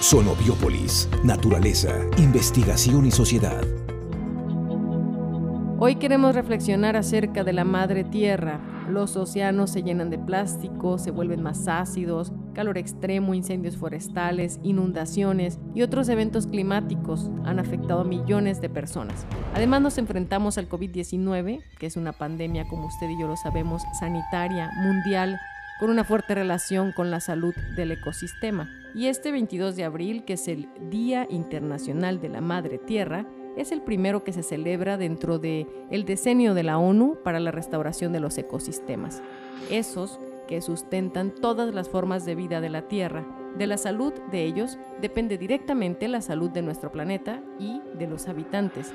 Sonobiópolis, naturaleza, investigación y sociedad. Hoy queremos reflexionar acerca de la madre tierra. Los océanos se llenan de plástico, se vuelven más ácidos, calor extremo, incendios forestales, inundaciones y otros eventos climáticos han afectado a millones de personas. Además nos enfrentamos al COVID-19, que es una pandemia, como usted y yo lo sabemos, sanitaria, mundial, con una fuerte relación con la salud del ecosistema. Y este 22 de abril, que es el Día Internacional de la Madre Tierra, es el primero que se celebra dentro del el decenio de la ONU para la restauración de los ecosistemas, esos que sustentan todas las formas de vida de la Tierra. De la salud de ellos depende directamente la salud de nuestro planeta y de los habitantes.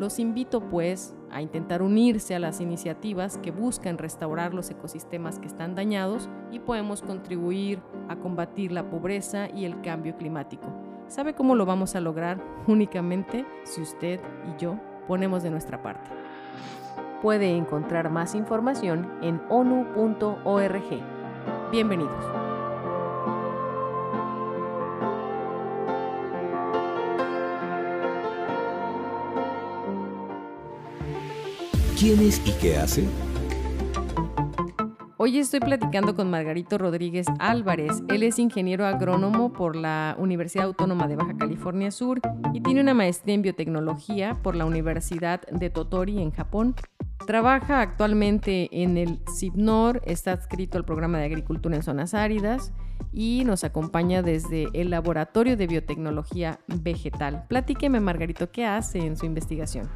Los invito pues a intentar unirse a las iniciativas que buscan restaurar los ecosistemas que están dañados y podemos contribuir a combatir la pobreza y el cambio climático. ¿Sabe cómo lo vamos a lograr? Únicamente si usted y yo ponemos de nuestra parte. Puede encontrar más información en onu.org. Bienvenidos. ¿Quién es y qué hace? Hoy estoy platicando con Margarito Rodríguez Álvarez. Él es ingeniero agrónomo por la Universidad Autónoma de Baja California Sur y tiene una maestría en biotecnología por la Universidad de Totori en Japón. Trabaja actualmente en el CIPNOR, está adscrito al programa de agricultura en zonas áridas y nos acompaña desde el Laboratorio de Biotecnología Vegetal. Platíqueme, Margarito, ¿qué hace en su investigación?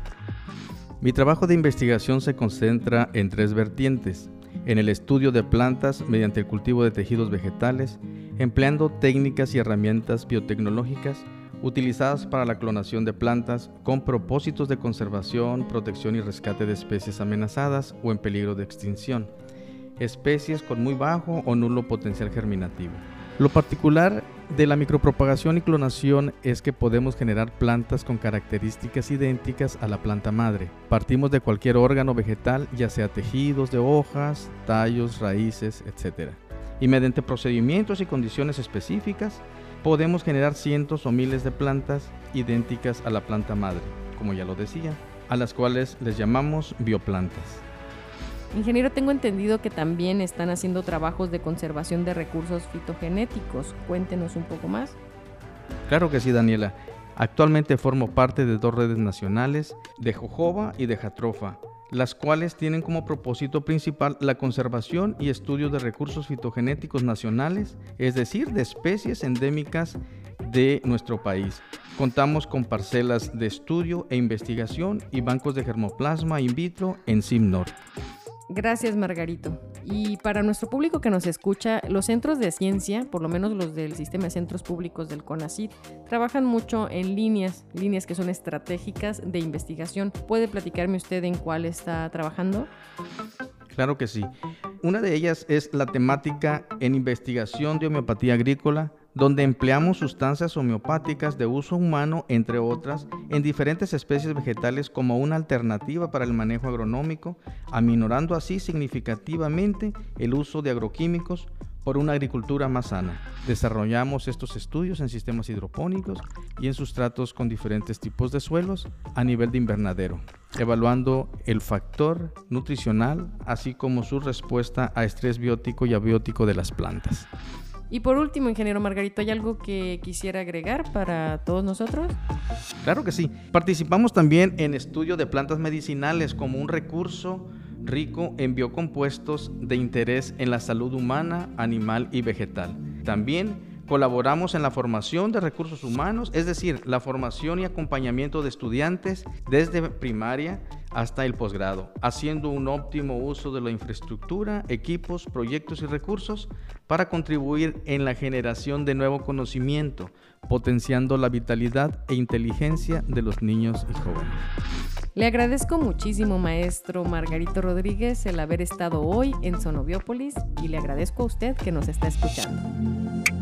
Mi trabajo de investigación se concentra en tres vertientes. En el estudio de plantas mediante el cultivo de tejidos vegetales, empleando técnicas y herramientas biotecnológicas utilizadas para la clonación de plantas con propósitos de conservación, protección y rescate de especies amenazadas o en peligro de extinción, especies con muy bajo o nulo potencial germinativo. Lo particular de la micropropagación y clonación es que podemos generar plantas con características idénticas a la planta madre. Partimos de cualquier órgano vegetal, ya sea tejidos de hojas, tallos, raíces, etc. Y mediante procedimientos y condiciones específicas, podemos generar cientos o miles de plantas idénticas a la planta madre, como ya lo decía, a las cuales les llamamos bioplantas. Ingeniero, tengo entendido que también están haciendo trabajos de conservación de recursos fitogenéticos. Cuéntenos un poco más. Claro que sí, Daniela. Actualmente formo parte de dos redes nacionales, de jojoba y de jatrofa, las cuales tienen como propósito principal la conservación y estudio de recursos fitogenéticos nacionales, es decir, de especies endémicas de nuestro país. Contamos con parcelas de estudio e investigación y bancos de germoplasma in vitro en SIMNOR. Gracias, Margarito. Y para nuestro público que nos escucha, los centros de ciencia, por lo menos los del sistema de centros públicos del CONACYT, trabajan mucho en líneas, líneas que son estratégicas de investigación. ¿Puede platicarme usted en cuál está trabajando? Claro que sí. Una de ellas es la temática en investigación de homeopatía agrícola donde empleamos sustancias homeopáticas de uso humano, entre otras, en diferentes especies vegetales como una alternativa para el manejo agronómico, aminorando así significativamente el uso de agroquímicos por una agricultura más sana. Desarrollamos estos estudios en sistemas hidropónicos y en sustratos con diferentes tipos de suelos a nivel de invernadero, evaluando el factor nutricional así como su respuesta a estrés biótico y abiótico de las plantas. Y por último, ingeniero Margarito, ¿hay algo que quisiera agregar para todos nosotros? Claro que sí. Participamos también en estudio de plantas medicinales como un recurso rico en biocompuestos de interés en la salud humana, animal y vegetal. También colaboramos en la formación de recursos humanos, es decir, la formación y acompañamiento de estudiantes desde primaria hasta el posgrado, haciendo un óptimo uso de la infraestructura, equipos, proyectos y recursos para contribuir en la generación de nuevo conocimiento, potenciando la vitalidad e inteligencia de los niños y jóvenes. Le agradezco muchísimo, maestro Margarito Rodríguez, el haber estado hoy en Sonobiópolis y le agradezco a usted que nos está escuchando.